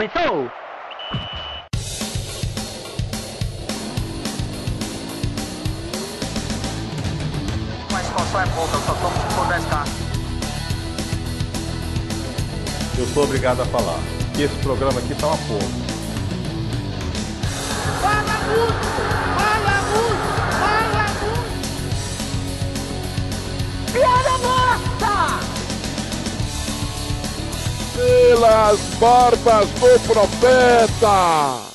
começou! Mas só é pouca, eu só tomo se for 10k. Eu sou obrigado a falar que esse programa aqui tá uma porra. Fala muito! Pelas barbas do profeta!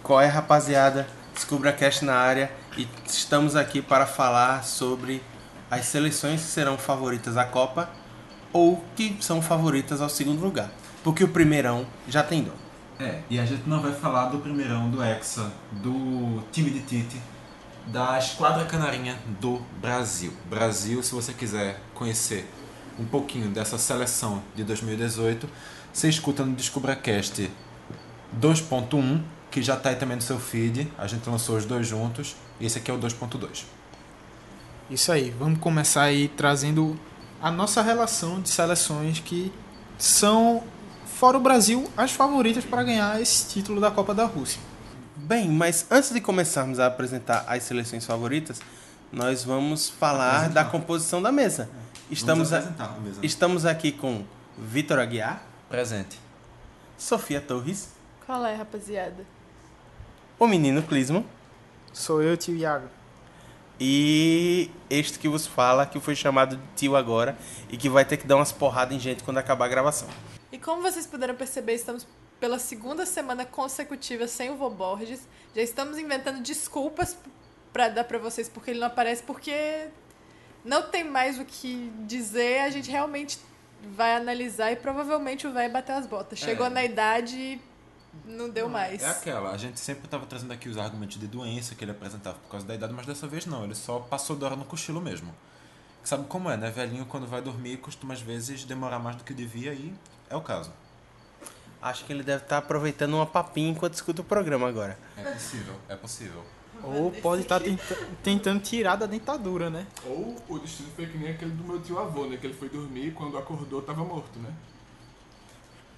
Qual é, rapaziada? Descubra Cast na área e estamos aqui para falar sobre as seleções que serão favoritas à Copa ou que são favoritas ao segundo lugar. Porque o primeirão já tem dono. É, e a gente não vai falar do primeirão do Hexa, do time de Tite, da Esquadra Canarinha do Brasil. Brasil, se você quiser conhecer um pouquinho dessa seleção de 2018, você escuta no DescubraCast 2.1, que já está aí também no seu feed. A gente lançou os dois juntos, e esse aqui é o 2.2. Isso aí, vamos começar aí trazendo a nossa relação de seleções que são, fora o Brasil, as favoritas para ganhar esse título da Copa da Rússia. Bem, mas antes de começarmos a apresentar as seleções favoritas, nós vamos falar Apresentar. da composição da mesa. Estamos, a- apresentar a mesa. estamos aqui com Vitor Aguiar, Presente. Sofia Torres, Qual é, rapaziada? o menino Clisman Sou eu, tio Iago. e este que vos fala, que foi chamado de tio agora e que vai ter que dar umas porradas em gente quando acabar a gravação. E como vocês puderam perceber, estamos pela segunda semana consecutiva sem o Vô Borges. Já estamos inventando desculpas pra dar pra vocês porque ele não aparece, porque não tem mais o que dizer. A gente realmente vai analisar e provavelmente o velho bateu as botas. Chegou É. na idade e não deu mais. É aquela, a gente sempre estava trazendo aqui os argumentos de doença que ele apresentava por causa da idade, mas dessa vez não, ele só passou da hora no cochilo mesmo. Sabe como é, né? Velhinho quando vai dormir costuma às vezes demorar mais do que devia e é o caso. Acho que ele deve estar aproveitando uma papinha enquanto escuta o programa agora. É possível, é possível. Ou pode estar tentando tirar da dentadura, né? Ou o destino foi que nem aquele do meu tio avô, né? Que ele foi dormir e quando acordou tava morto, né?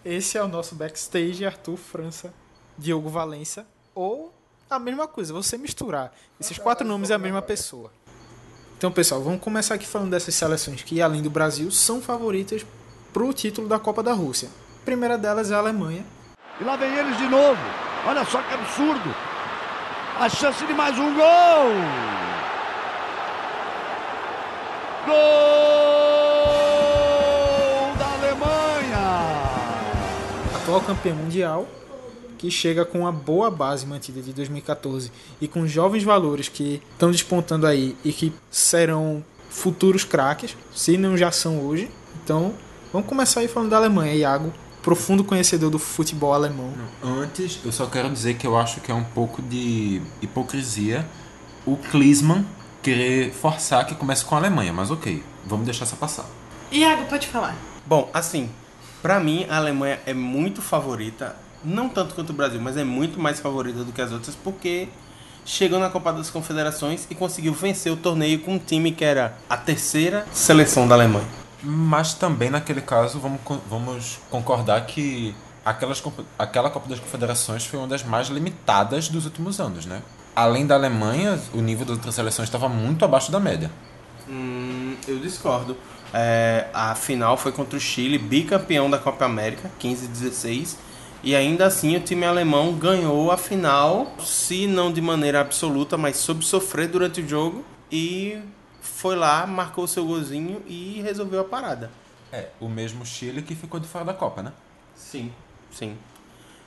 Esse é o nosso backstage, Arthur França, Diogo Valença. Ou a mesma coisa, você misturar. Esses quatro nomes é a mesma pessoa. Então, pessoal, vamos começar aqui falando dessas seleções que, além do Brasil, são favoritas para o título da Copa da Rússia. A primeira delas é a Alemanha. E lá vem eles de novo. Olha só que absurdo. A chance de mais um gol. Gol da Alemanha. atual campeã mundial, que chega com uma boa base mantida de 2014 e com jovens valores que estão despontando aí e que serão futuros craques, se não já são hoje. Então, vamos começar aí falando da Alemanha, Iago, profundo conhecedor do futebol alemão. Antes, eu só quero dizer que eu acho que é um pouco de hipocrisia o Klinsmann querer forçar que comece com a Alemanha, mas ok, vamos deixar essa passar. Iago, pode falar. Bom, assim, pra mim a Alemanha é muito favorita, não tanto quanto o Brasil, mas é muito mais favorita do que as outras porque chegou na Copa das Confederações e conseguiu vencer o torneio com um time que era a terceira seleção da Alemanha. Mas também naquele caso vamos, vamos concordar que aquelas, aquela Copa das Confederações foi uma das mais limitadas dos últimos anos, né? Além da Alemanha, o nível das outras seleções estava muito abaixo da média. Hum, eu discordo. É, a final foi contra o Chile, bicampeão da Copa América, 15 e 16. E ainda assim o time alemão ganhou a final, se não de maneira absoluta, mas sob sofrer durante o jogo. E foi lá, marcou seu golzinho e resolveu a parada. É, o mesmo Chile que ficou de fora da Copa, né? Sim, sim.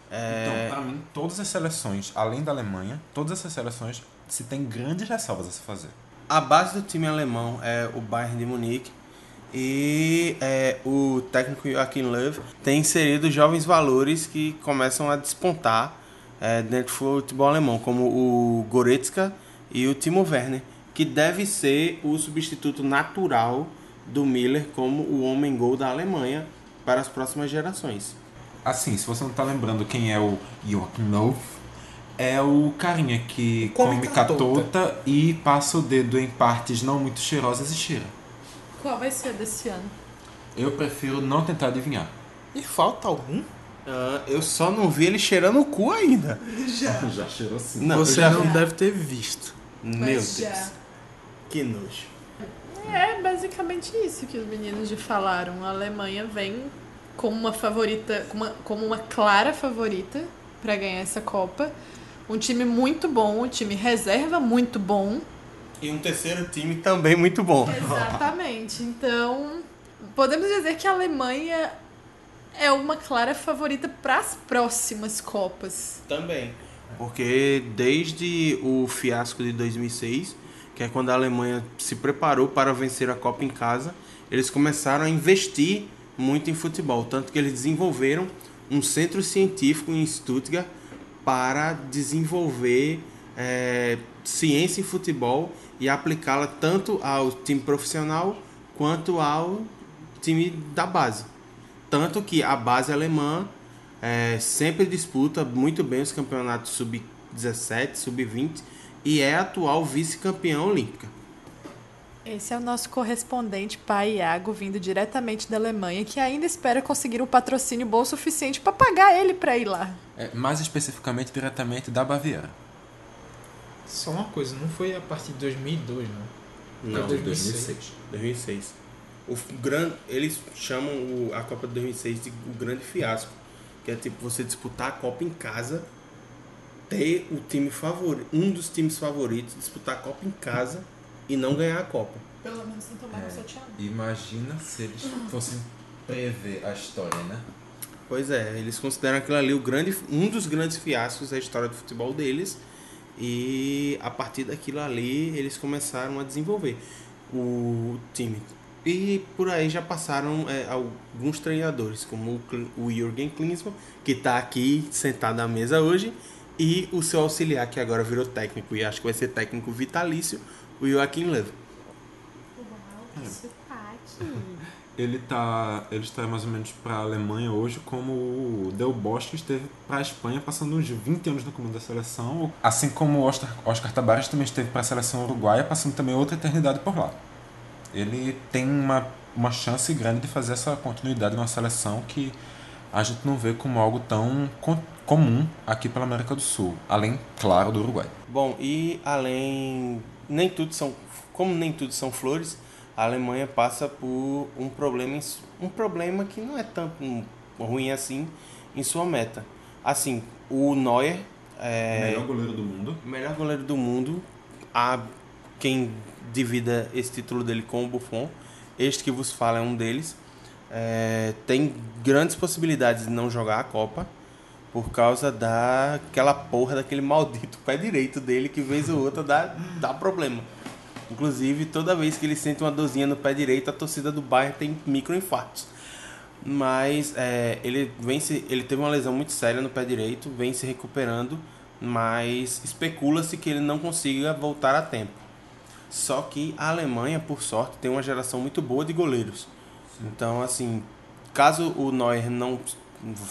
Então, pra mim, todas as seleções, além da Alemanha, todas essas seleções se tem grandes ressalvas a se fazer. A base do time alemão é o Bayern de Munique e é, o técnico Joachim Löw tem inserido jovens valores que começam a despontar é, dentro do futebol alemão, como o Goretzka e o Timo Werner, que deve ser o substituto natural do Miller como o homem gol da Alemanha para as próximas gerações. Assim, se você não tá lembrando quem é o Joachim Löw, é o carinha que Come come catota. catota e passa o dedo em partes não muito cheirosas e cheira. Qual vai ser desse ano? Eu prefiro não tentar adivinhar. E falta algum? Ah, eu só não vi ele cheirando o cu ainda. Já. Já cheirou sim. Não, Você já não vi. deve ter visto. Meu Mas Deus. já. Que nojo. É basicamente isso que os meninos já falaram. A Alemanha vem como uma favorita, como uma, como uma clara favorita para ganhar essa Copa. Um time muito bom, um time reserva muito bom. E um terceiro time também muito bom. Exatamente. Então, podemos dizer que a Alemanha é uma clara favorita para as próximas Copas. Também. Porque desde o fiasco de 2006, que é quando a Alemanha se preparou para vencer a Copa em casa, eles começaram a investir muito em futebol. Tanto que eles desenvolveram um centro científico em Stuttgart para desenvolver eh, ciência em futebol e aplicá-la tanto ao time profissional quanto ao time da base. Tanto que a base alemã é, sempre disputa muito bem os campeonatos sub-17, sub-20 e é a atual vice-campeã olímpica. Esse é o nosso correspondente pai Iago, vindo diretamente da Alemanha, que ainda espera conseguir um patrocínio bom o suficiente para pagar ele para ir lá. É, mais especificamente, diretamente da Baviera. Só uma coisa, não foi a partir de 2002, não. Não, Foi 2006. 2006. O f- gran, eles chamam o- a Copa de 2006 de o grande fiasco, que é tipo você disputar a Copa em casa, ter o time favorito, um dos times favoritos disputar a Copa em casa e não ganhar a Copa. Pelo menos não tomar É. sorteado. Imagina se eles fossem prever a história, né? Pois é, eles consideram aquilo ali o grande, um dos grandes fiascos da história do futebol deles. E a partir daquilo ali eles começaram a desenvolver o time. E por aí já passaram é, alguns treinadores, como o, o Jürgen Klinsmann, que está aqui sentado à mesa hoje, e o seu auxiliar, que agora virou técnico, e acho que vai ser técnico vitalício, o Joachim Löw. Ele tá, ele está mais ou menos para a Alemanha hoje como o Del Bosque esteve para a Espanha, passando uns 20 anos no comando da seleção, assim como o Oscar, Oscar Tabares também esteve para a seleção uruguaia, passando também outra eternidade por lá. Ele tem uma, uma chance grande de fazer essa continuidade numa seleção que a gente não vê como algo tão comum aqui pela América do Sul, além, claro, do Uruguai. Bom, e além. Nem tudo são. Como nem tudo são flores, a Alemanha passa por um problema, um problema que não é tanto ruim assim em sua meta. Assim, o Neuer é Melhor goleiro do mundo. melhor goleiro do mundo. Há quem divida esse título dele com o Buffon. Este que vos fala é um deles. É, tem grandes possibilidades de não jogar a Copa por causa daquela porra daquele maldito pé direito dele que vez ou outra dá, dá problema. Inclusive, toda vez que ele sente uma dorzinha no pé direito, a torcida do Bayern tem microinfartos. Mas é, ele, vem se, ele teve uma lesão muito séria no pé direito, vem se recuperando, mas especula-se que ele não consiga voltar a tempo. Só que a Alemanha, por sorte, tem uma geração muito boa de goleiros. Então, assim, caso o Neuer não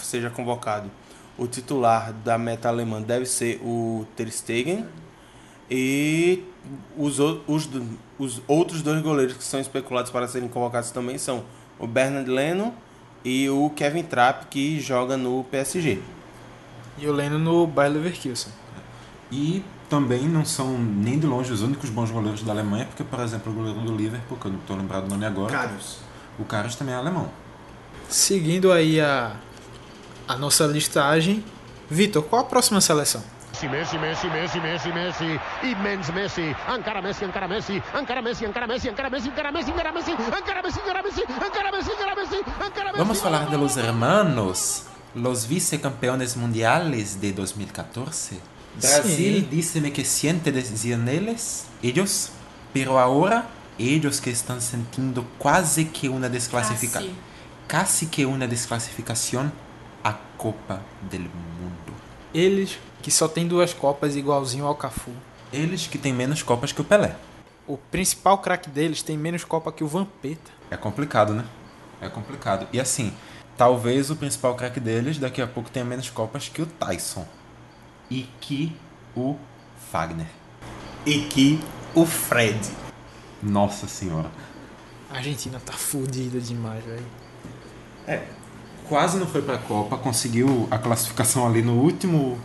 seja convocado, o titular da meta alemã deve ser o Ter Stegen e os, os, do- os outros dois goleiros que são especulados para serem convocados também são o Bernard Leno e o Kevin Trapp, que joga no PSG. E o Leno no Bayer Leverkusen. E também não são nem de longe os únicos bons goleiros da Alemanha, porque, por exemplo, o goleiro do Liverpool, que eu não estou lembrado o nome agora, Caros. o Caras também é alemão. Seguindo aí a, a nossa listagem. Vitor, qual a próxima seleção? Messi, Messi, Messi, Messi, Messi, immens Messi, encara Messi, encara Messi, encara Messi, encara Messi, encara Messi, encara Messi, encara Messi, encara Messi, encara Messi, encara Messi, encara Messi, encara Messi. Vamos falar de los hermanos, los vicecampeones mundiales de 2014. Brasil dice que siente decían ellos, ellos, pero ahora ellos que están sintiendo quase que una desclasificación, Casi. casi que una desclasificación a Copa del Mundo. Eles que só tem duas copas igualzinho ao Cafu. Eles que têm menos copas que o Pelé. O principal craque deles tem menos copa que o Vampeta. É complicado, né? É complicado. E assim, talvez o principal craque deles daqui a pouco tenha menos copas que o Tyson. E que o Fagner. E que o Fred. Nossa senhora. A Argentina tá fodida demais, velho. Quase não foi pra Copa, conseguiu a classificação ali no último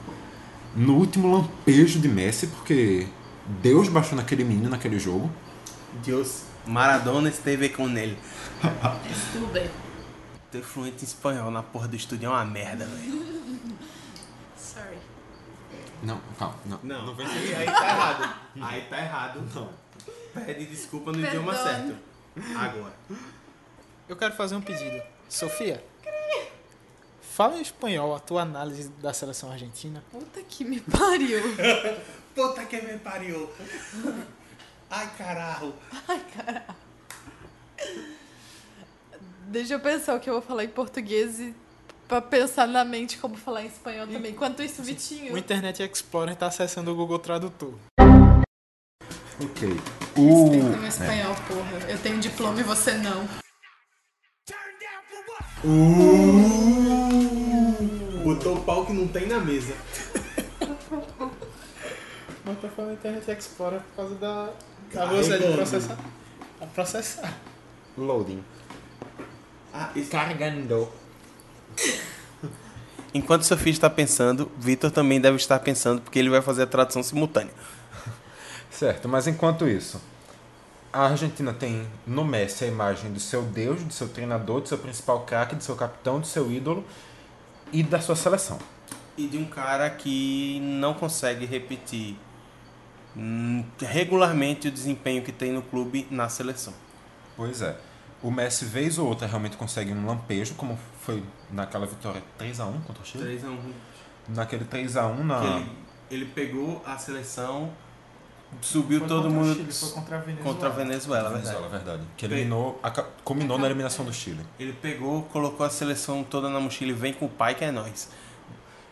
no último lampejo de Messi, porque Deus baixou naquele menino naquele jogo. Deus, Maradona esteve com ele. Estube. Ter fluente em espanhol na porra do estúdio é uma merda, velho. Sorry. Não, calma, não. Não, não vem aí, aí tá errado. Aí tá errado. Não. Pede desculpa no idioma Perdone. certo. Agora. Eu quero fazer um pedido. Sofia, fala em espanhol a tua análise da seleção argentina. Puta que me pariu. Puta que me pariu. Ai, caralho. Ai, caralho. Deixa eu pensar o que eu vou falar em português e pra pensar na mente como falar em espanhol também. Enquanto isso, Vitinho. O Internet Explorer tá acessando o Google Tradutor. Ok. O. Respeita meu espanhol, porra. Eu tenho diploma e você não. Botou o pau que não tem na mesa. Mas tô falando Internet Explorer por causa da, da velocidade de processar. A processar. Loading. Ah, isso- Carregando. Enquanto Sofia está pensando, Vitor também deve estar pensando, porque ele vai fazer a tradução simultânea. Certo, mas enquanto isso, a Argentina tem no Messi a imagem do seu deus, do seu treinador, do seu principal craque, do seu capitão, do seu ídolo e da sua seleção. E de um cara que não consegue repetir hum, regularmente o desempenho que tem no clube na seleção. Pois é. O Messi, vez ou outra, realmente consegue um lampejo, como foi naquela vitória 3x1 contra o Chile. 3 a 1 Naquele 3x1 na. Ele, ele pegou a seleção, subiu Foi todo contra o mundo Chile, foi contra a Venezuela. contra a Venezuela, verdade. Venezuela, verdade. Que eliminou, aca- culminou na eliminação do Chile. Ele pegou, colocou a seleção toda na mochila e vem com o pai que é nós.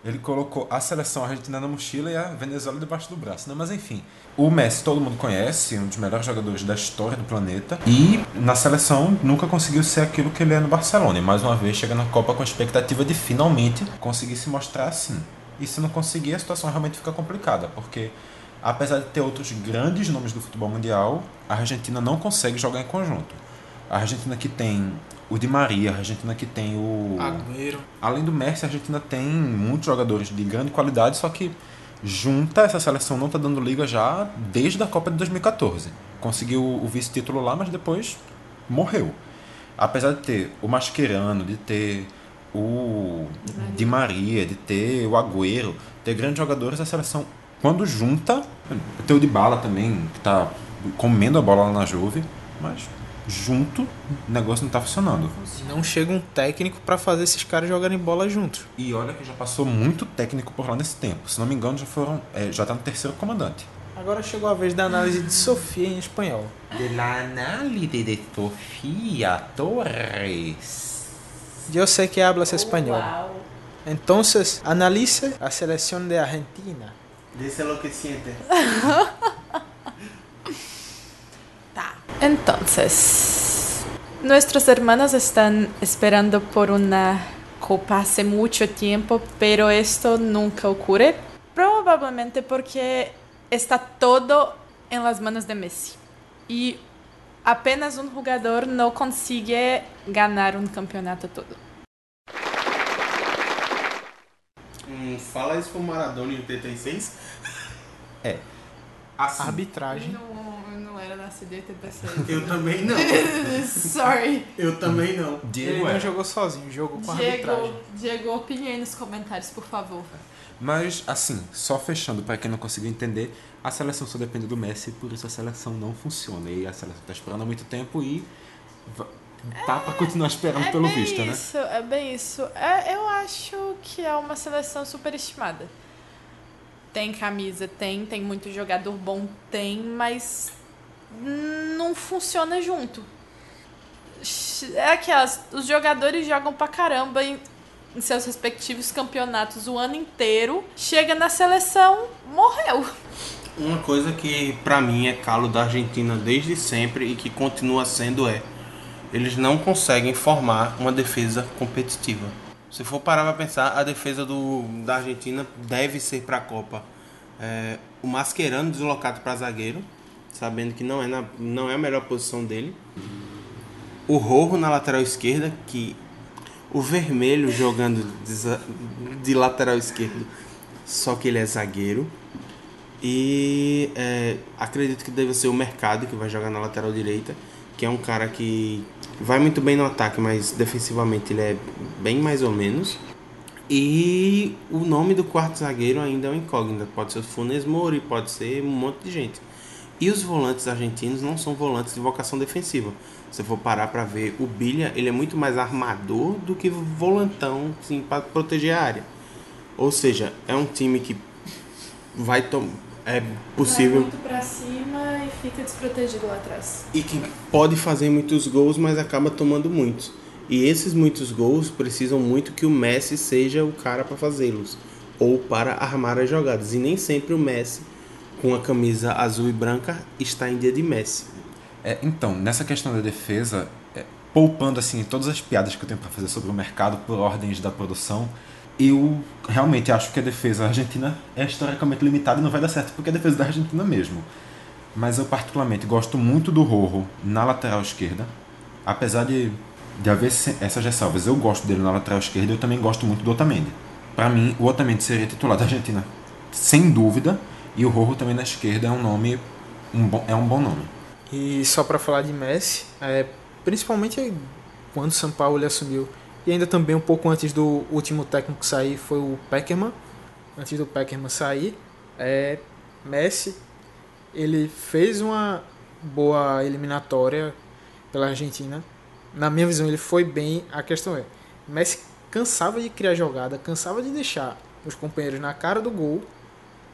Ele colocou a seleção argentina na mochila e a Venezuela debaixo do braço, né? Mas enfim, o Messi todo mundo conhece, um dos melhores jogadores da história do planeta. E na seleção nunca conseguiu ser aquilo que ele é no Barcelona. E mais uma vez chega na Copa com a expectativa de finalmente conseguir se mostrar assim. E se não conseguir, a situação realmente fica complicada, porque apesar de ter outros grandes nomes do futebol mundial, a Argentina não consegue jogar em conjunto. A Argentina que tem o Di Maria, a Argentina que tem o Agüero. Além do Messi, a Argentina tem muitos jogadores de grande qualidade, só que junta essa seleção não tá dando liga já desde a Copa de 2014. Conseguiu o vice-título lá, mas depois morreu. Apesar de ter o Mascherano, de ter o Di Maria, de ter o Agüero, ter grandes jogadores, a seleção quando junta, tem o Dybala também, que tá comendo a bola lá na Juve, mas junto o negócio não tá funcionando. E não chega um técnico pra fazer esses caras jogarem bola juntos. E olha que já passou muito técnico por lá nesse tempo. Se não me engano, já foram. é, já tá no terceiro comandante. Agora chegou a vez da análise de Sofia em espanhol. De la análise de Sofia Torres. Eu sei que hablas espanhol. Entonces, analice a selección de Argentina. Dice lo que siente. Entonces, nuestros hermanos están esperando por una copa hace mucho tiempo, pero esto nunca ocurre. Probablemente porque está todo en las manos de Messi. Y apenas un jugador no consigue ganar un campeonato todo. Hum, fala isso pro Maradona em 86. É. Assim, Arbitragem. Não, não era nascido em 86. Eu também não. Sorry. Eu também não. Ele Diego não é. jogou sozinho, jogou com arbitragem. Diego, Diego, opinião aí nos comentários, por favor. Mas, assim, só fechando, pra quem não conseguiu entender, a seleção só depende do Messi, por isso a seleção não funciona. E a seleção tá esperando há muito tempo e. va- Tá pra continuar esperando É pelo bem visto, né? isso, é bem isso. É, eu acho que é uma seleção superestimada. Tem camisa, tem, tem muito jogador bom, tem, mas não funciona junto. É aquelas, os jogadores jogam pra caramba em, em seus respectivos campeonatos o ano inteiro, chega na seleção, morreu. Uma coisa que pra mim é calo da Argentina desde sempre e que continua sendo é eles não conseguem formar uma defesa competitiva. Se for parar pra pensar, a defesa do, da Argentina deve ser pra Copa. É, o Mascherano deslocado pra zagueiro, sabendo que não é, na, não é a melhor posição dele. O Rojo na lateral esquerda, que o vermelho jogando de, de lateral esquerdo, só que ele é zagueiro. E é, acredito que deve ser o Mercado que vai jogar na lateral direita, que é um cara que vai muito bem no ataque, mas defensivamente ele é bem mais ou menos. E o nome do quarto zagueiro ainda é uma incógnita. Pode ser o Funes Mori, pode ser um monte de gente. E os volantes argentinos não são volantes de vocação defensiva. Se for parar para ver, o Bilha ele é muito mais armador do que volantão assim, para proteger a área. Ou seja, é um time que vai tomar. É possível. Vai muito pra cima e fica desprotegido lá atrás. E que pode fazer muitos gols, mas acaba tomando muitos. E esses muitos gols precisam muito que o Messi seja o cara para fazê-los ou para armar as jogadas. E nem sempre o Messi, com a camisa azul e branca, está em dia de Messi. É, então, nessa questão da defesa, é, poupando assim todas as piadas que eu tenho para fazer sobre o mercado por ordens da produção, eu realmente acho que a defesa argentina é historicamente limitada e não vai dar certo porque é a defesa da Argentina mesmo. Mas eu particularmente gosto muito do Rojo na lateral esquerda, apesar de, de haver essas ressalvas. Eu gosto dele na lateral esquerda e eu também gosto muito do Otamendi. Para mim, o Otamendi seria titular da Argentina, sem dúvida, e o Rojo também na esquerda é um nome um bom, é um bom nome. E só para falar de Messi, é, principalmente quando o São Paulo assumiu, e ainda também um pouco antes do último técnico sair, foi o Peckerman. Antes do Peckerman sair, é, Messi ele fez uma boa eliminatória pela Argentina. Na minha visão, ele foi bem. A questão é, Messi cansava de criar jogada, cansava de deixar os companheiros na cara do gol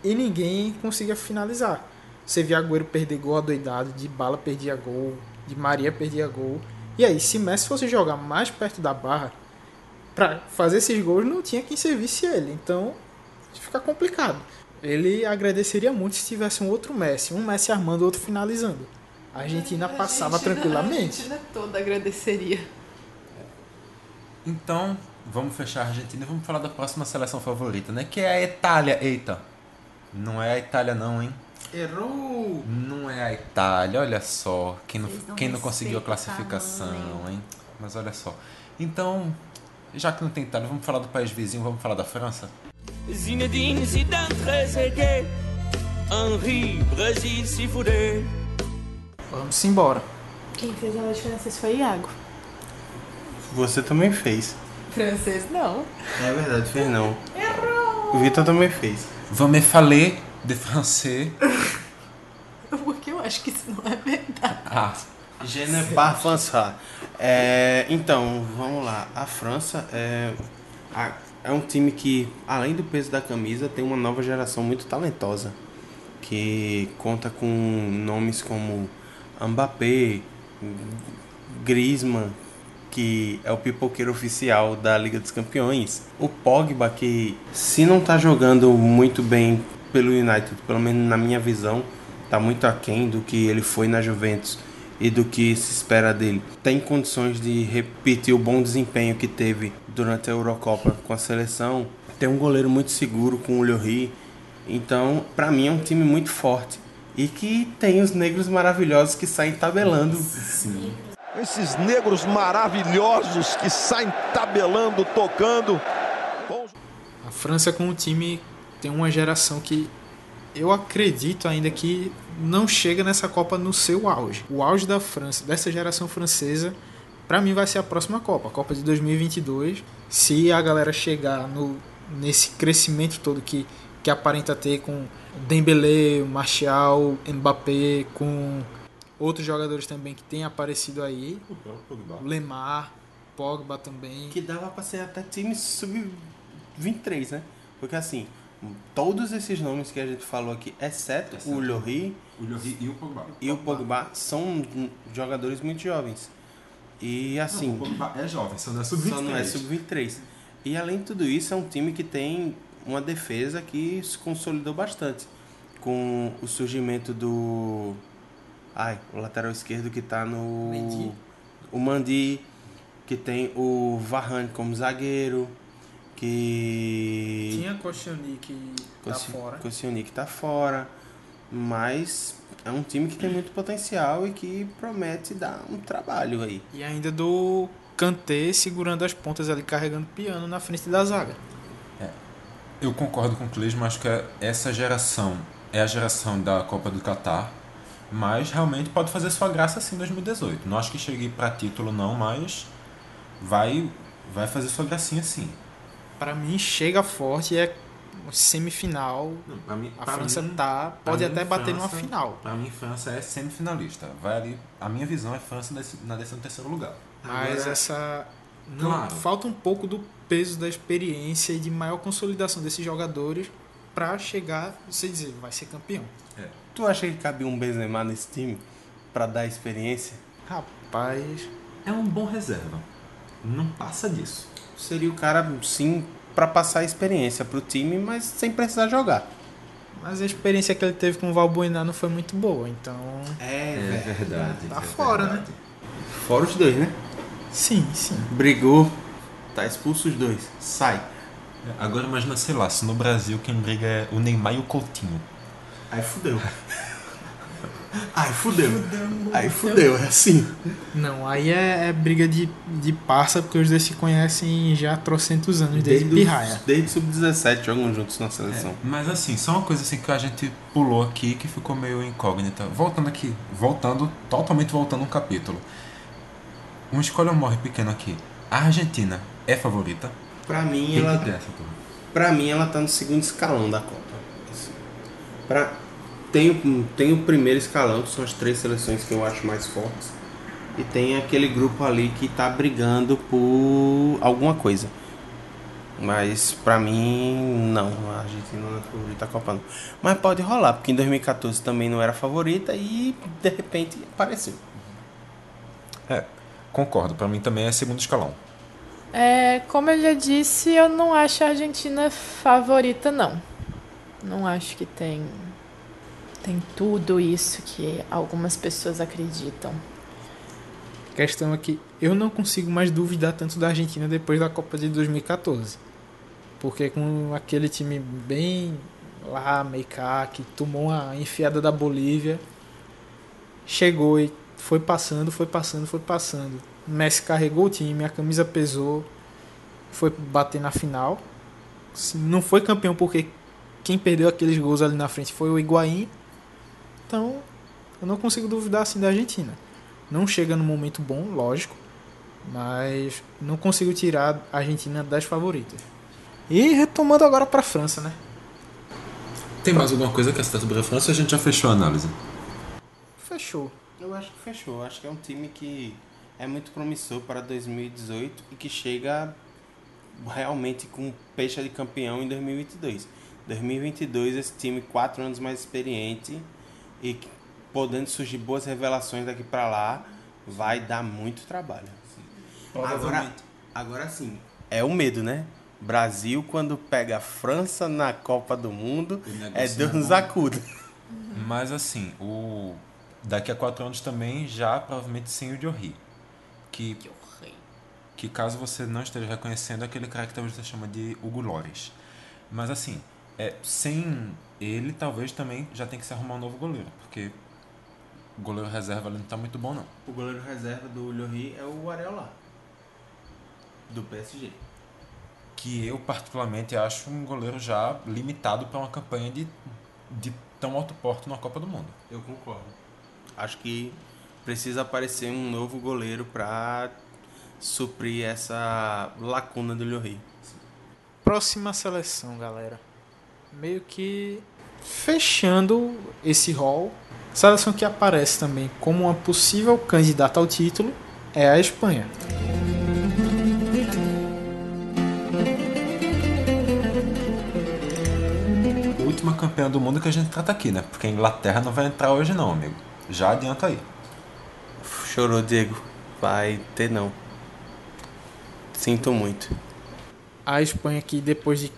e ninguém conseguia finalizar. Você via Agüero perder gol adoidado, de bala perdia gol, de Maria perdia gol. E aí, se Messi fosse jogar mais perto da barra, para fazer esses gols não tinha quem servisse ele. Então, fica complicado. Ele agradeceria muito se tivesse um outro Messi, um Messi armando, outro finalizando. A Argentina passava A Argentina- tranquilamente. A Argentina toda agradeceria. Então, vamos fechar a Argentina e vamos falar da próxima seleção favorita, né? Que é a Itália. Eita, não é a Itália não, hein? Errou! Não é a Itália, olha só. Quem não, não quem não conseguiu a classificação, hein? Mas olha só. Então, já que não tem Itália, vamos falar do país vizinho, vamos falar da França? Zinedine Zidane aidé. Henri, Brasil se fuder. Vamos embora. Quem fez a francês foi Iago. Você também fez. Francês não. É verdade, fez não. O Vitor também fez. Vamos falar de francês. Porque eu acho que isso não é verdade. Ah, Je ne pas français. É, então, vamos lá. A França é, a- é um time que, além do peso da camisa, tem uma nova geração muito talentosa. Que conta com nomes como Mbappé, Griezmann, que é o pipoqueiro oficial da Liga dos Campeões. O Pogba, que se não tá jogando muito bem pelo United, pelo menos na minha visão, tá muito aquém do que ele foi na Juventus e do que se espera dele. Tem condições de repetir o bom desempenho que teve durante a Eurocopa com a seleção. Tem um goleiro muito seguro com o Lloris. Então, para mim é um time muito forte e que tem os negros maravilhosos que saem tabelando. Esses negros maravilhosos que saem tabelando, tocando. A França com um time tem uma geração que eu acredito ainda que não chega nessa Copa no seu auge. O auge da França, dessa geração francesa, para mim vai ser a próxima Copa, a Copa de 2022. Se a galera chegar no, nesse crescimento todo que, que aparenta ter com Dembélé, Martial, Mbappé, com outros jogadores também que têm aparecido aí, Lemar, Pogba também. Que dava pra ser até time sub-23, né? Porque assim, todos esses nomes que a gente falou aqui, exceto o Lloris o Lloris e o Pogba. e o Pogba, são jogadores muito jovens. E assim, Não, o Pogba é jovem, só não é só não é sub-23. sub-23. E além de tudo isso, é um time que tem uma defesa que se consolidou bastante. Com o surgimento do. Ai, o lateral esquerdo que tá no. Mendy. O Mandi, que tem o Varane como zagueiro, que. Tinha Koscielny que tá Kosci- fora. Koscielny que tá fora. Mas é um time que tem muito potencial e que promete dar um trabalho aí. E ainda do Kanté segurando as pontas ali, carregando piano na frente da zaga. Eu concordo com o Clisma, acho que é- essa geração é a geração da Copa do Catar, mas realmente pode fazer sua graça sim em 2018. Não acho que chegue para título não, mas vai vai fazer sua gracinha sim. Pra mim, chega forte é semifinal. Pra mim, a pra França mim- tá, pode até bater França- numa final. Pra mim, França é semifinalista. Vai ali, a minha visão é França nesse- na 13 terceiro lugar. Mas Agora- essa. Não, Claro. Falta um pouco do peso da experiência e de maior consolidação desses jogadores pra chegar você dizer, vai ser campeão. Tu acha que cabe um Benzema nesse time pra dar experiência? Rapaz. É um bom reserva. Não passa disso. Seria o cara, sim, pra passar a experiência pro time, mas sem precisar jogar. Mas a experiência que ele teve com o Valbuena não foi muito boa, então. É, verdade. Tá fora, né? Fora os dois, né? Sim, sim. Brigou, tá expulso os dois. Sai. Agora imagina, sei lá, se no Brasil quem briga é o Neymar e o Coutinho. Aí fudeu. Aí fudeu. Aí fudeu, é assim. Não, aí é, é briga de, de parça, porque os dois se conhecem já há trocentos anos, desde, Desde, pirraia. desde sub-17 jogam juntos na seleção. Mas assim, só uma coisa assim que a gente pulou aqui que ficou meio incógnita. Voltando aqui, voltando, totalmente voltando um capítulo. Um escolha ou morre pequeno aqui. A Argentina é favorita? Pra mim, Tem ela, que ter essa porra. pra mim, ela tá no segundo escalão da Copa. Assim. Pra, tem, o- tem o primeiro escalão, que são as três seleções que eu acho mais fortes. E tem aquele grupo ali que tá brigando por alguma coisa. Mas pra mim, não. A Argentina não é favorita da Copa, não. Mas pode rolar, porque em 2014 também não era favorita e de repente apareceu. É, concordo. Pra mim também é segundo escalão. É, como eu já disse, eu não acho a Argentina favorita, não. Não acho que tem, tem tudo isso que algumas pessoas acreditam. A questão é que eu não consigo mais duvidar tanto da Argentina depois da Copa de 2014. Porque com aquele time bem lá, meio cá, que tomou uma enfiada da Bolívia, chegou e foi passando, foi passando, foi passando. Messi carregou o time, a camisa pesou, foi bater na final. Não foi campeão porque quem perdeu aqueles gols ali na frente foi o Higuaín. Então, eu não consigo duvidar assim da Argentina. Não chega no momento bom, lógico, mas não consigo tirar a Argentina das favoritas. E retomando agora para a França, né? Tem mais alguma coisa que citar sobre a França ou a gente já fechou a análise? Fechou. Eu acho que fechou. Eu acho que é um time que é muito promissor para 2018 e que chega realmente com peixe de campeão em 2022. 2022 esse time quatro anos mais experiente e podendo surgir boas revelações daqui para lá vai dar muito trabalho. Agora, agora sim, é o medo, né? Brasil quando pega a França na Copa do Mundo é negócio Deus é nos acuda. Mas assim, o daqui a quatro anos também já provavelmente sem o Diorri. Que, que caso você não esteja reconhecendo, é aquele cara que talvez você chama de Hugo Lores. Mas assim, é, sem ele talvez também já tem que se arrumar um novo goleiro, porque o goleiro reserva ali não tá muito bom não. O goleiro reserva do Lloris é o Areola. Do PSG. Que eu particularmente acho um goleiro já limitado para uma campanha de, de tão alto porte na Copa do Mundo. Eu concordo. Acho que precisa aparecer um novo goleiro para suprir essa lacuna do Lloris. Próxima seleção, galera. Meio que fechando esse hall. Seleção que aparece também como uma possível candidata ao título é a Espanha. Última campeã do mundo que a gente trata aqui, né? Porque a Inglaterra não vai entrar hoje não, amigo. Já adianta aí. Chorou, Diego. Vai ter não. Sinto muito. A Espanha que depois de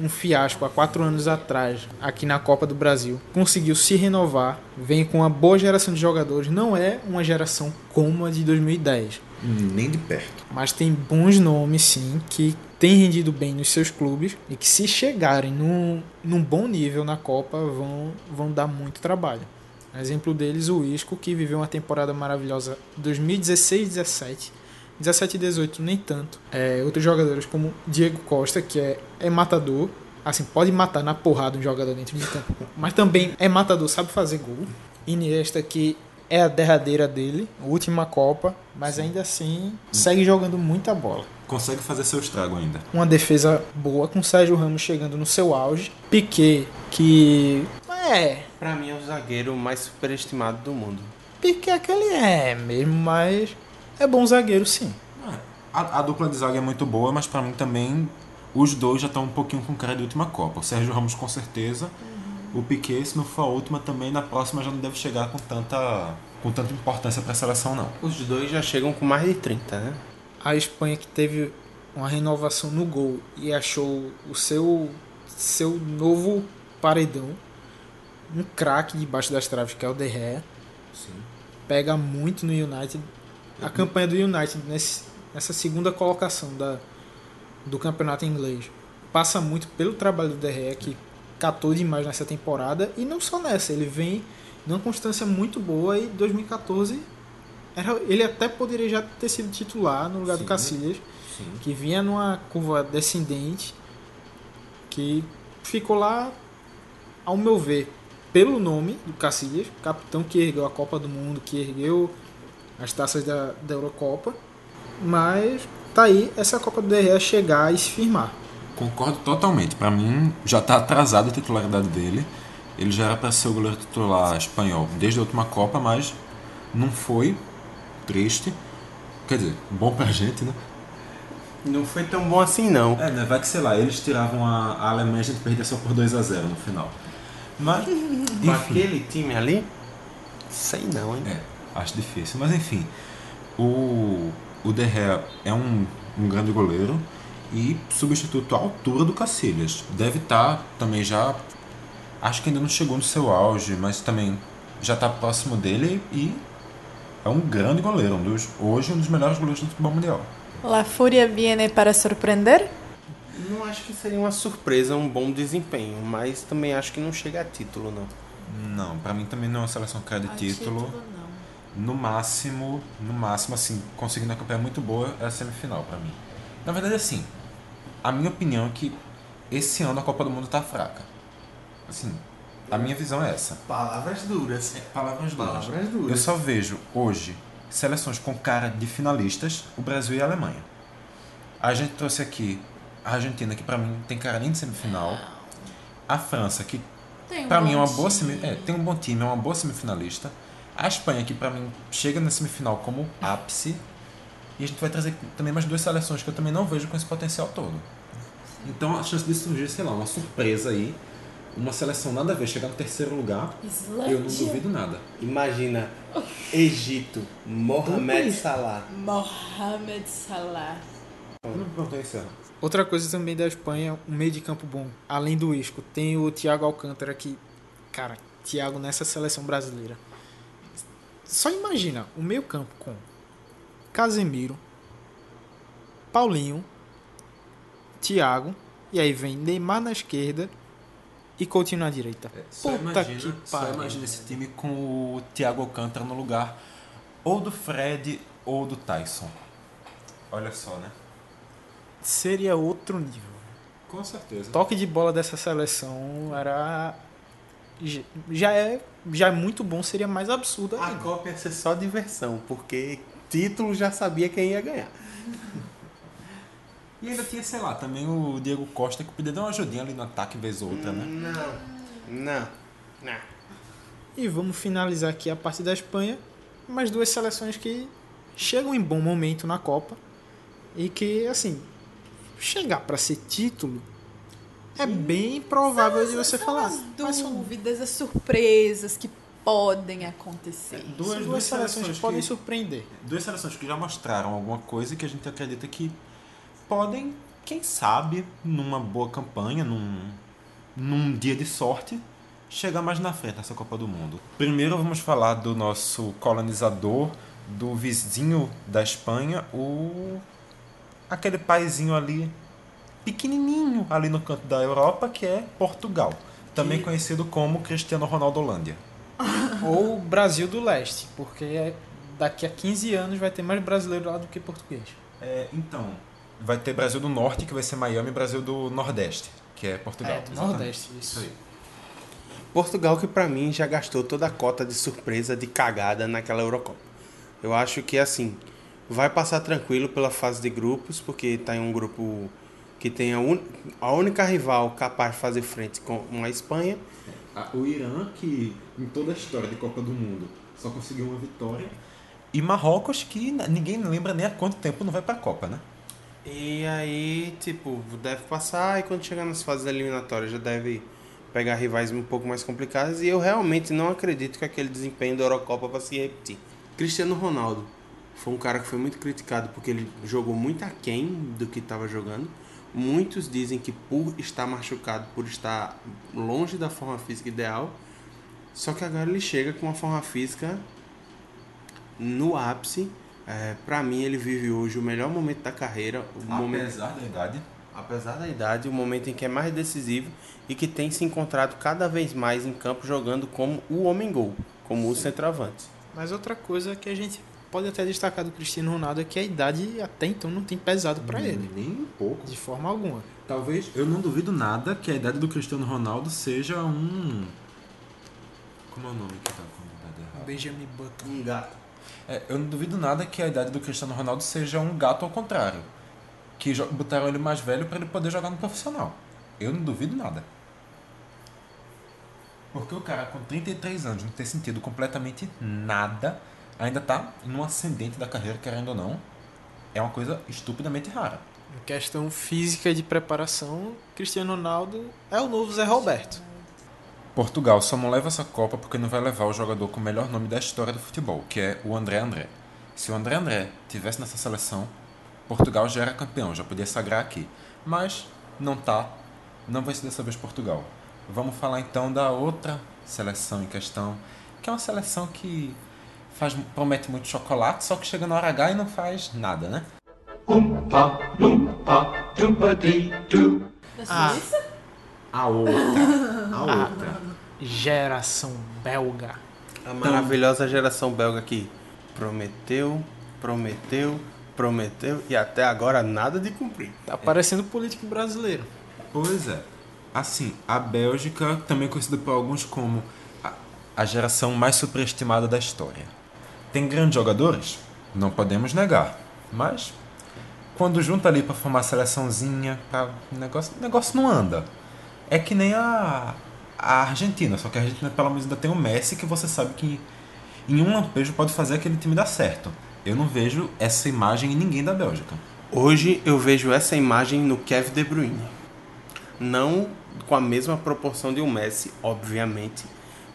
um fiasco há quatro anos atrás, aqui na Copa do Brasil, conseguiu se renovar, vem com uma boa geração de jogadores. Não é uma geração como a de 2010, Nem de perto. mas tem bons nomes sim, que têm rendido bem nos seus clubes e que se chegarem num, num bom nível na Copa vão, vão dar muito trabalho. Exemplo deles, o Isco, que viveu uma temporada maravilhosa 2016-17, 17 e 18 nem tanto. É, outros jogadores como Diego Costa, que é, é matador, assim, pode matar na porrada um jogador dentro de campo, mas também é matador, sabe fazer gol. Iniesta que é a derradeira dele, última Copa, mas ainda assim segue jogando muita bola. Consegue fazer seu estrago ainda. Uma defesa boa com Sérgio Ramos chegando no seu auge. Piquet, que é, Pra mim é o zagueiro mais superestimado do mundo. Piquet é que ele é mesmo, mas é bom zagueiro sim. A, a dupla de zaga é muito boa, mas pra mim também os dois já estão um pouquinho com cara de última Copa. O Sérgio Ramos com certeza. O Piquet, se não for a última, também na próxima já não deve chegar com tanta, com tanta importância pra seleção, não. Os dois já chegam com mais de 30, né? A Espanha que teve uma renovação no gol e achou o seu seu novo paredão, um craque debaixo das traves que é o De Gea. Pega muito no United. A campanha do United nesse, nessa segunda colocação da, do campeonato inglês passa muito pelo trabalho do De Gea que catou demais nessa temporada e não só nessa, ele vem numa constância muito boa e 2014 era, ele até poderia já ter sido titular no lugar do Sim, Cacilhas, sim. que vinha numa curva descendente, que ficou lá, ao meu ver, pelo nome do Cacilhas, capitão que ergueu a Copa do Mundo, que ergueu as taças da, da Eurocopa, mas tá aí essa Copa do DRE chegar e se firmar. Concordo totalmente. Pra mim, já tá atrasada a titularidade dele. Ele já era para ser o goleiro titular espanhol desde a última Copa, mas não foi. Triste. Quer dizer, bom pra gente, né? Não foi tão bom assim, não. É, né? Vai que, sei lá, eles tiravam a, a Alemanha e a gente perdia só por 2 a 0 no final. Mas, Com aquele time ali, sei não, hein? É, acho difícil. Mas enfim, o, o De Gea é um, um grande goleiro e substituto à altura do Cacilhas. Deve estar também já. Acho que ainda não chegou no seu auge, mas também já está próximo dele e é um grande goleiro. Um dos, hoje, um dos melhores goleiros do futebol mundial. La Fúria viene para surpreender? Não acho que seria uma surpresa, um bom desempenho, mas também acho que não chega a título, não. Não, pra mim também não é uma seleção que é de título. No máximo, no máximo, assim, conseguindo uma campanha muito boa é a semifinal pra mim. Na verdade, assim, a minha opinião é que esse ano a Copa do Mundo tá fraca. Assim, a minha visão é essa. Palavras duras. palavras duras. Palavras duras. Eu só vejo hoje seleções com cara de finalistas, o Brasil e a Alemanha. A gente trouxe aqui a Argentina, que pra mim tem cara nem de semifinal. A França, que um pra mim é uma boa semi, é, tem um bom time, é uma boa semifinalista. A Espanha, que pra mim chega na semifinal como ápice. E a gente vai trazer também mais duas seleções que eu também não vejo com esse potencial todo. Então a chance de surgir, sei lá, uma surpresa aí, uma seleção nada a ver, chegar no terceiro lugar, eu não Islândia. duvido nada. Imagina, Egito, Mohamed Salah. Mohamed Salah. É. Outra coisa também da Espanha, um meio de campo bom. Além do Isco, tem o Thiago Alcântara que, cara, Thiago nessa seleção brasileira. Só imagina o meio campo com Casemiro, Paulinho, Thiago, e aí vem Neymar na esquerda e Coutinho na direita. Só Puta imagina, que só pariu. imagina esse time com o Thiago Alcântara no lugar ou do Fred ou do Tyson. Olha só, né? Seria outro nível. Com certeza. toque de bola dessa seleção era já é já é muito bom seria mais absurdo A ainda. Copa ia ser só diversão, porque título já sabia quem ia ganhar. E ainda tinha, sei lá, também o Diego Costa que podia dar uma ajudinha ali no ataque vez ou outra, né? Não, não, não. e vamos finalizar aqui a parte da Espanha mais duas seleções que chegam em bom momento na Copa e que assim chegar para ser título é bem provável de você falar As mas são dúvidas, as surpresas que podem acontecer. duas, duas seleções que podem surpreender Duas seleções que já mostraram alguma coisa que a gente acredita que podem, quem sabe, numa boa campanha, num, num dia de sorte, chegar mais na frente nessa Copa do Mundo. Primeiro vamos falar do nosso colonizador, do vizinho da Espanha, o aquele paizinho ali pequenininho ali no canto da Europa, que é Portugal, também conhecido como Cristiano Ronaldo Holândia. ou Brasil do Leste porque é daqui a 15 anos vai ter mais brasileiro lá do que português. É, então, vai ter Brasil do Norte, que vai ser Miami, e Brasil do Nordeste, que é Portugal. É, do Exatamente. Nordeste, isso. aí. Portugal que pra mim já gastou toda a cota de surpresa de cagada naquela Eurocopa. Eu acho que assim, vai passar tranquilo pela fase de grupos, porque tá em um grupo que tem a, un... a única rival capaz de fazer frente com a Espanha. Ah, O Irã, que em toda a história de Copa do Mundo só conseguiu uma vitória. E Marrocos, que ninguém lembra nem há quanto tempo não vai pra Copa, né? E aí, tipo, deve passar e quando chegar nas fases eliminatórias já deve pegar rivais um pouco mais complicadas. E eu realmente não acredito que aquele desempenho da Eurocopa vai se repetir. Cristiano Ronaldo foi um cara que foi muito criticado porque ele jogou muito aquém do que estava jogando. Muitos dizem que por estar machucado, por estar longe da forma física ideal, só que agora ele chega com uma forma física no ápice. É, para mim, ele vive hoje o melhor momento da carreira. O momento, Apesar da idade. apesar da idade, o momento em que é mais decisivo e que tem se encontrado cada vez mais em campo jogando como o homem-gol, como o centroavante. Mas outra coisa que a gente pode até destacar do Cristiano Ronaldo é que a idade até então não tem pesado pra ele. Nem um pouco. De forma alguma. Talvez, eu não duvido nada que a idade do Cristiano Ronaldo seja um. Como é o nome que tá com a idade errada? Benjamin Button. Um gato. É, eu não duvido nada que a idade do Cristiano Ronaldo seja um gato ao contrário. Que botaram ele mais velho para ele poder jogar no profissional. Eu não duvido nada. Porque o cara com 33 anos não ter sentido completamente nada, ainda tá num ascendente da carreira, querendo ou não, é uma coisa estupidamente rara. Em questão física de preparação, Cristiano Ronaldo é o novo Zé Roberto. Portugal só não leva essa Copa porque não vai levar o jogador com o melhor nome da história do futebol, que é o André André. Se o André André tivesse nessa seleção, Portugal já era campeão, já podia sagrar aqui. Mas não tá, não vai ser dessa vez Portugal. Vamos falar então da outra seleção em questão, que é uma seleção que faz, promete muito chocolate, só que chega na hora H e não faz nada, né? Da Ah. Suíça? A outra, a outra. Geração belga. A maravilhosa geração belga que prometeu, prometeu, prometeu e até agora nada de cumprir. Tá parecendo político brasileiro. Pois é. Assim, a Bélgica, também conhecida por alguns como a, a geração mais superestimada da história. Tem grandes jogadores? Não podemos negar. Mas, quando junta ali pra formar seleçãozinha, pra, o, negócio, negócio não anda. É que nem a, a Argentina, só que a Argentina pelo menos ainda tem o Messi, que você sabe que em um lampejo pode fazer aquele time dar certo. Eu não vejo essa imagem em ninguém da Bélgica. Hoje eu vejo essa imagem no Kevin De Bruyne. Não com a mesma proporção de um Messi, obviamente,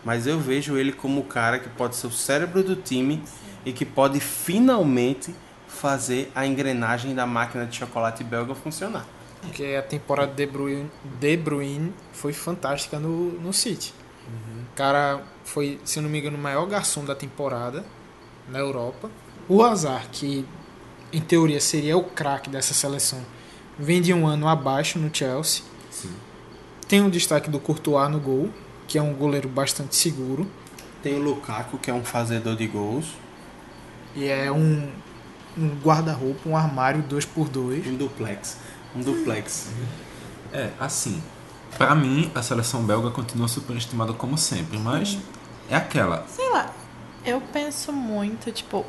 mas eu vejo ele como o cara que pode ser o cérebro do time e que pode finalmente fazer a engrenagem da máquina de chocolate belga funcionar. Porque a temporada de Bruyne, de Bruyne foi fantástica no, no City. O cara foi, se não me engano, o maior garçom da temporada na Europa. O Hazard, que em teoria seria o craque dessa seleção, vem de um ano abaixo no Chelsea. Sim. Tem o destaque do Courtois no gol, que é um goleiro bastante seguro. Tem o Lukaku, que é um fazedor de gols. E é um, um guarda-roupa, um armário 2x2. Um duplex. Um duplex. É, assim, pra mim a seleção belga continua superestimada como sempre, mas é aquela. Sei lá, eu penso muito, tipo,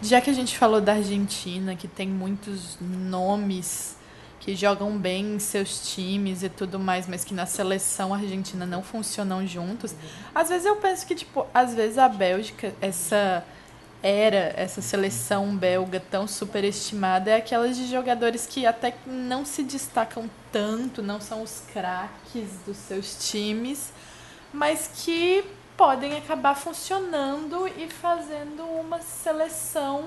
já que a gente falou da Argentina, que tem muitos nomes que jogam bem em seus times e tudo mais, mas que na seleção argentina não funcionam juntos. Às vezes eu penso que, tipo, às vezes a Bélgica, essa era, essa seleção belga tão superestimada, é aquelas de jogadores que até não se destacam tanto, não são os craques dos seus times, mas que podem acabar funcionando e fazendo uma seleção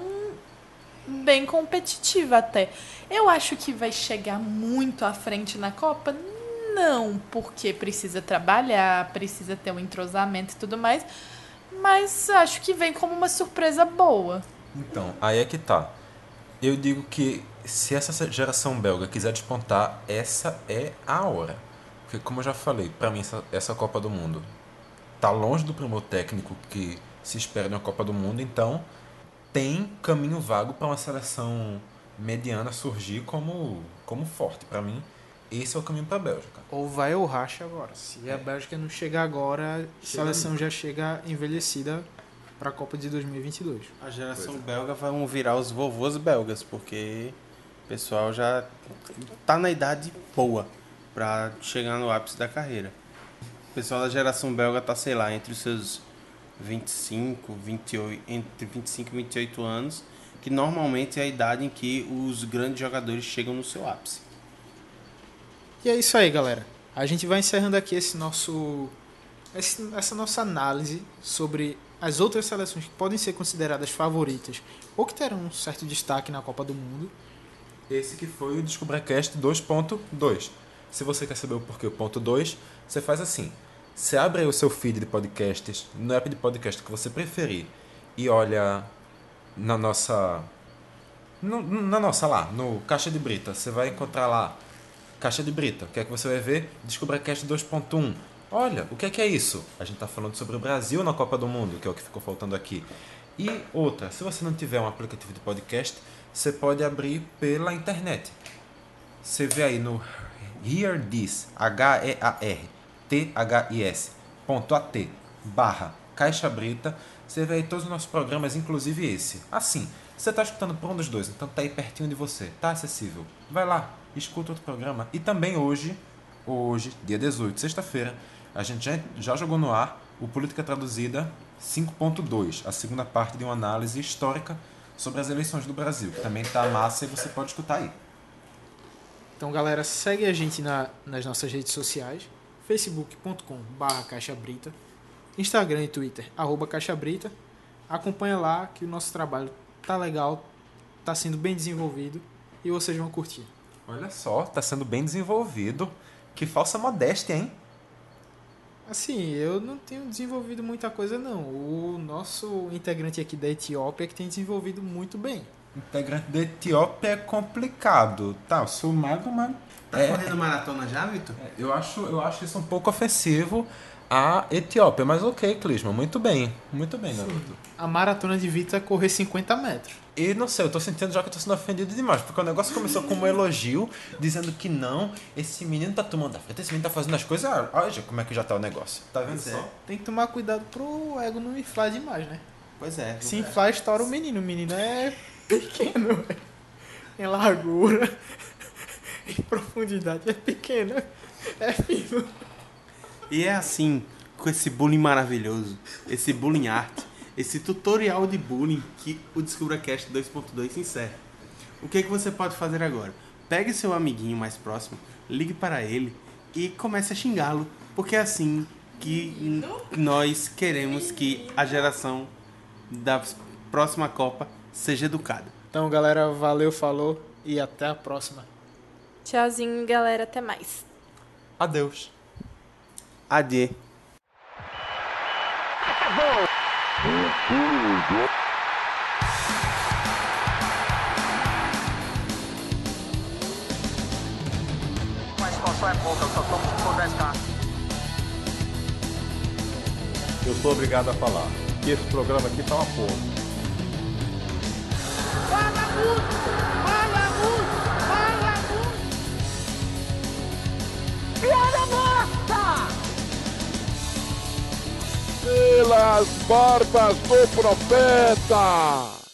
bem competitiva até. Eu acho que vai chegar muito à frente na Copa? Não, porque precisa trabalhar, precisa ter um entrosamento e tudo mais. Mas acho que vem como uma surpresa boa. Então, aí é que tá. Eu digo que se essa geração belga quiser despontar, essa é a hora. Porque, como eu já falei, pra mim essa, essa Copa do Mundo tá longe do primeiro técnico que se espera uma Copa do Mundo, então tem caminho vago para uma seleção mediana surgir como, como forte. Para mim, esse é o caminho para a Bélgica. Ou vai ou racha agora. Se É. a Bélgica não chegar agora, a Chega seleção já chega envelhecida para a Copa de 2022. A geração belga vão virar os vovôs belgas, porque o pessoal já tá na idade boa para chegar no ápice da carreira. O pessoal da geração belga tá, sei lá, entre os seus 25, 28, entre 25 e 28 anos, que normalmente é a idade em que os grandes jogadores chegam no seu ápice. E é isso aí, galera. A gente vai encerrando aqui esse nosso esse- essa nossa análise sobre as outras seleções que podem ser consideradas favoritas ou que terão um certo destaque na Copa do Mundo. Esse que foi o DescubraCast 2.2. Se você quer saber o porquê o ponto 2, você faz assim. Você abre o seu feed de podcasts, no app de podcast que você preferir, e olha na nossa. no- na nossa lá, no Caixa de Brita. Você vai encontrar lá Caixa de Brita. O que é que você vai ver? DescubraCast 2.1. Olha, o que é que é isso? A gente está falando sobre o Brasil na Copa do Mundo, que é o que ficou faltando aqui. E outra, se você não tiver um aplicativo de podcast, você pode abrir pela internet. Você vê aí no Hear This, H-E-A-R-T-H-I-S, ponto A-T, barra Caixa Brita. Você vê aí todos os nossos programas, inclusive esse. Assim, você está escutando por um dos dois, então tá aí pertinho de você, tá acessível. Vai lá, escuta outro programa. E também hoje, hoje, dia 18, sexta-feira, a gente já, já jogou no ar o Política Traduzida 5.2, a segunda parte de uma análise histórica sobre as eleições do Brasil, que também tá massa e você pode escutar aí. Então, galera, segue a gente na- nas nossas redes sociais, facebook.com barra caixabrita, Instagram e Twitter, arroba caixabrita. Acompanha lá que o nosso trabalho tá legal, tá sendo bem desenvolvido e vocês vão curtir. Olha só, tá sendo bem desenvolvido. Que falsa modéstia, hein? Assim, eu não tenho desenvolvido muita coisa não. O nosso integrante aqui da Etiópia é que tem desenvolvido muito bem. Integrante da Etiópia é complicado. Tá, eu sou magro, mas. Tá correndo maratona já, Vitor? Eu acho, eu acho isso um pouco ofensivo à Etiópia, mas ok, Clisma, muito bem. Muito bem, garoto. A maratona de Vitor é correr 50 metros. E não sei, eu tô sentindo já que eu tô sendo ofendido demais, porque o negócio começou como um elogio, dizendo que não, esse menino tá tomando a frente, esse menino tá fazendo as coisas, ah, olha como é que já tá o negócio. Tá vendo Pois é. só? Tem que tomar cuidado pro ego não inflar demais, né? Pois é. Se inflar, estoura o menino. O menino é pequeno, velho. Em largura, em profundidade é pequeno. É fino. E é assim, com esse bullying maravilhoso, esse bullying art, esse tutorial de bullying que o DescubraCast 2.2 se encerra. O que, é que você pode fazer agora? Pegue seu amiguinho mais próximo, ligue para ele e comece a xingá-lo, porque é assim que nós queremos que a geração da próxima Copa seja educada. Então, galera, valeu, falou e até a próxima. Tchauzinho, galera. Até mais. Adeus. Adê. Mas qual só é pouca, eu só tomo se for 10k. Eu sou obrigado a falar que esse programa aqui tá uma porra. Muito! Fala muito! Fala! Pelas barbas do profeta!